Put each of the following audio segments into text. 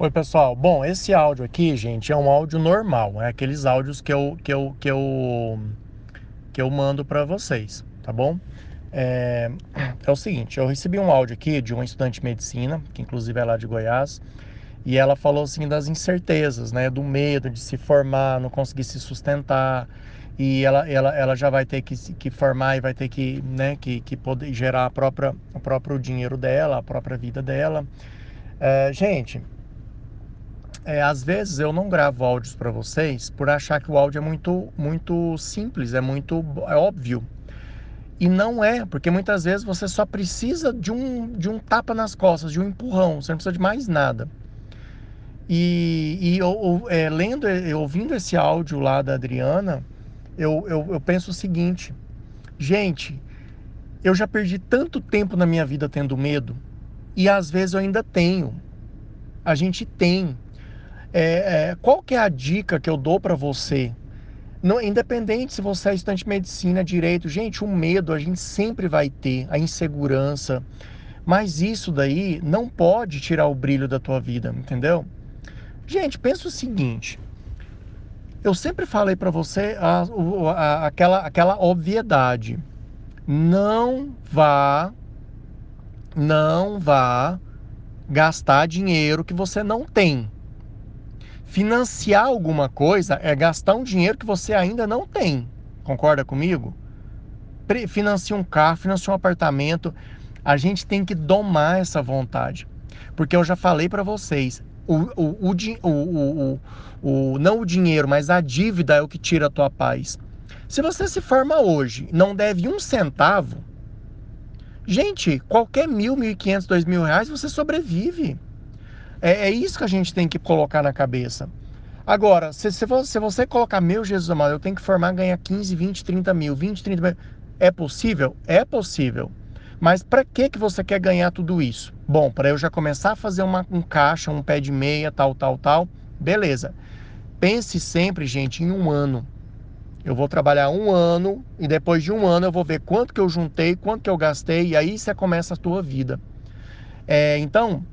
Oi, pessoal. Bom, esse áudio aqui, gente, é um áudio normal. É aqueles áudios que eu, que eu, que eu, que eu mando para vocês, tá bom? É, é o seguinte, eu recebi um áudio aqui de uma estudante de medicina, que inclusive é lá de Goiás, e ela falou assim das incertezas, né, do medo de se formar, não conseguir se sustentar, e ela, ela, ela já vai ter que, que formar e vai ter que, né, que, que poder gerar a própria, o próprio dinheiro dela, a própria vida dela. É, gente, é, às vezes eu não gravo áudios para vocês por achar que o áudio é muito, muito simples, é muito é óbvio. E não é, porque muitas vezes você só precisa de um, de um tapa nas costas, de um empurrão, você não precisa de mais nada. E, e eu, é, lendo, ouvindo esse áudio lá da Adriana, eu, eu, eu penso o seguinte: gente, eu já perdi tanto tempo na minha vida tendo medo, e às vezes eu ainda tenho. A gente tem. É, é, qual que é a dica que eu dou para você? Não, independente se você é estudante de medicina, direito, gente, o medo a gente sempre vai ter, a insegurança. Mas isso daí não pode tirar o brilho da tua vida, entendeu? Gente, pensa o seguinte. Eu sempre falei para você a, a, aquela, aquela obviedade. Não vá, não vá gastar dinheiro que você não tem. Financiar alguma coisa é gastar um dinheiro que você ainda não tem. Concorda comigo? Financia um carro, financia um apartamento. A gente tem que domar essa vontade. Porque eu já falei para vocês, o, o, o, o, não o dinheiro, mas a dívida é o que tira a tua paz. Se você se forma hoje não deve um centavo, gente, qualquer mil, mil e quinhentos, dois mil reais, você sobrevive. É, é, isso que a gente tem que colocar na cabeça. Agora, se, se, você, se você colocar, meu Jesus amado, eu tenho que formar, ganhar 15, 20, 30 mil, 20, 30 mil. É possível? É possível. Mas para que, que você quer ganhar tudo isso? Bom, para eu já começar a fazer uma, um caixa, um pé de meia, tal, tal, tal. Beleza. Pense sempre, gente, em um ano. Eu vou trabalhar um ano e depois de um ano eu vou ver quanto que eu juntei, quanto que eu gastei e aí você começa a tua vida. É, então,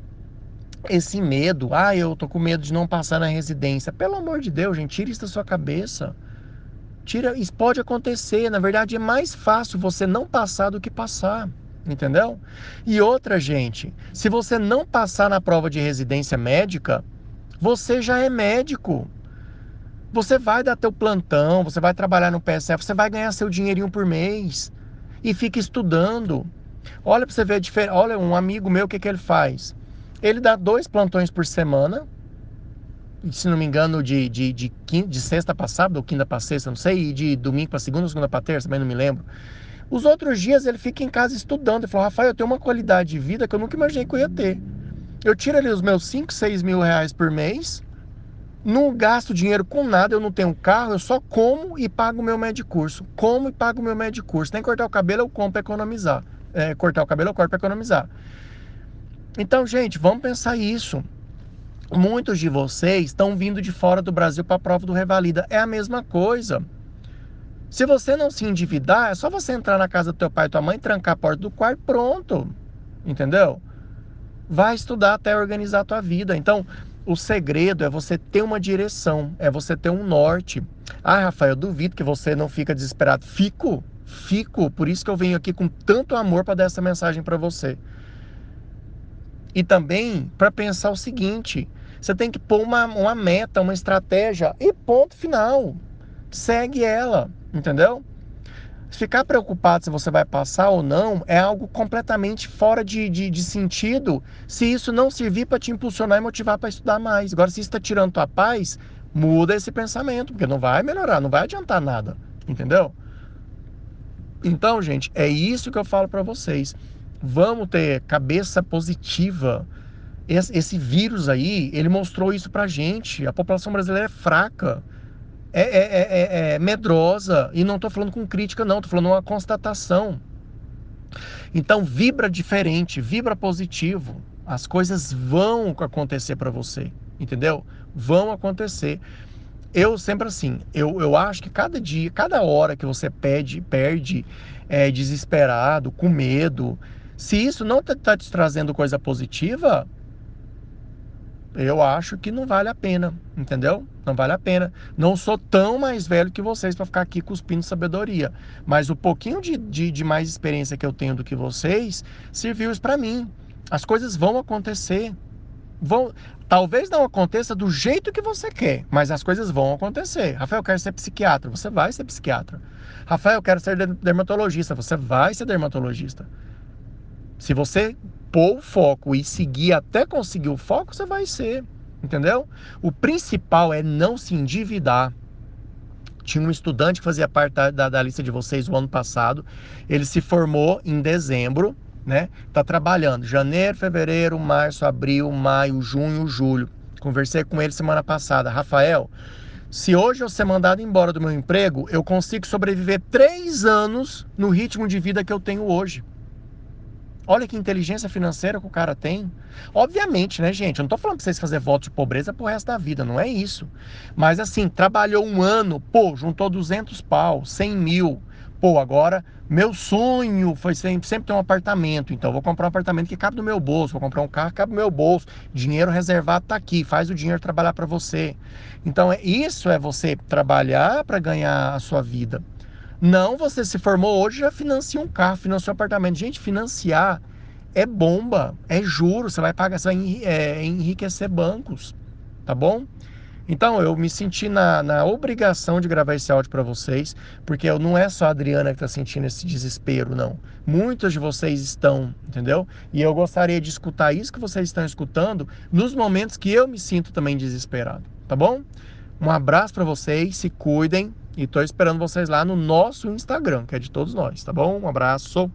esse medo, ah, eu tô com medo de não passar na residência. Pelo amor de Deus, gente, tira isso da sua cabeça. Tira, isso pode acontecer. Na verdade, é mais fácil você não passar do que passar. Entendeu? E outra, gente, se você não passar na prova de residência médica, você já é médico. Você vai dar teu plantão, você vai trabalhar no PSF, você vai ganhar seu dinheirinho por mês e fica estudando. Olha para você ver a diferença. Olha, um amigo meu, o que, que ele faz? Ele dá dois plantões por semana, se não me engano, de, de, de, quinta, de sexta para sábado ou quinta para sexta, não sei, e de domingo para segunda, segunda para terça, também não me lembro. Os outros dias ele fica em casa estudando. Ele falou, Rafael, eu tenho uma qualidade de vida que eu nunca imaginei que eu ia ter. Eu tiro ali os meus 5, 6 mil reais por mês, não gasto dinheiro com nada, eu não tenho carro, eu só como e pago o meu médio curso. Como e pago o meu médio curso. Nem cortar o cabelo eu compro para economizar. É, cortar o cabelo eu corto para economizar. Então, gente, vamos pensar isso. Muitos de vocês estão vindo de fora do Brasil para a prova do Revalida. É a mesma coisa. Se você não se endividar, é só você entrar na casa do teu pai e tua mãe, trancar a porta do quarto, pronto. Entendeu? Vai estudar até organizar a tua vida. Então, o segredo é você ter uma direção, é você ter um norte. Ah, Rafael, eu duvido que você não fica desesperado. Fico, fico. Por isso que eu venho aqui com tanto amor para dar essa mensagem para você. E também para pensar o seguinte: você tem que pôr uma, uma meta, uma estratégia e ponto final. Segue ela, entendeu? Ficar preocupado se você vai passar ou não é algo completamente fora de, de, de sentido se isso não servir para te impulsionar e motivar para estudar mais. Agora, se isso está tirando tua paz, muda esse pensamento, porque não vai melhorar, não vai adiantar nada, entendeu? Então, gente, é isso que eu falo para vocês. Vamos ter cabeça positiva. Esse, esse, vírus aí, ele mostrou isso pra gente. A população brasileira é fraca, é, é, é, é, é medrosa. E não tô falando com crítica, não, tô falando uma constatação. Então, vibra diferente, vibra positivo. As coisas vão acontecer para você, entendeu? Vão acontecer. Eu sempre assim, eu, eu acho que cada dia, cada hora que você pede, perde é, desesperado, com medo, se isso não está tá te trazendo coisa positiva, eu acho que não vale a pena, entendeu? Não vale a pena. Não sou tão mais velho que vocês para ficar aqui cuspindo sabedoria. Mas o pouquinho de, de, de mais experiência que eu tenho do que vocês serviu isso para mim. As coisas vão acontecer. Vão, talvez não aconteça do jeito que você quer, mas as coisas vão acontecer. Rafael, eu quero ser psiquiatra. Você vai ser psiquiatra. Rafael, eu quero ser dermatologista. Você vai ser dermatologista. Se você pôr o foco e seguir até conseguir o foco, você vai ser, entendeu? O principal é não se endividar. Tinha um estudante que fazia parte da, da, da lista de vocês o ano passado. Ele se formou em dezembro, né? Tá trabalhando janeiro, fevereiro, março, abril, maio, junho, julho. Conversei com ele semana passada. Rafael, se hoje eu ser mandado embora do meu emprego, eu consigo sobreviver três anos no ritmo de vida que eu tenho hoje. Olha que inteligência financeira que o cara tem. Obviamente, né, gente? Eu não tô falando pra vocês fazer voto de pobreza pro resto da vida, não é isso. Mas assim, trabalhou um ano, pô, juntou 200 pau, 100 mil. Pô, agora, meu sonho foi sempre, sempre ter um apartamento. Então, vou comprar um apartamento que cabe no meu bolso. Vou comprar um carro que cabe no meu bolso. Dinheiro reservado tá aqui. Faz o dinheiro trabalhar para você. Então, é, isso é você trabalhar para ganhar a sua vida. Não, você se formou hoje já financia um carro, financia um apartamento. Gente, financiar é bomba, é juro, você vai pagar, você vai é, enriquecer bancos, tá bom? Então, eu me senti na, na obrigação de gravar esse áudio para vocês, porque eu, não é só a Adriana que está sentindo esse desespero, não. Muitos de vocês estão, entendeu? E eu gostaria de escutar isso que vocês estão escutando nos momentos que eu me sinto também desesperado, tá bom? Um abraço para vocês, se cuidem, e tô esperando vocês lá no nosso Instagram, que é de todos nós, tá bom? Um abraço.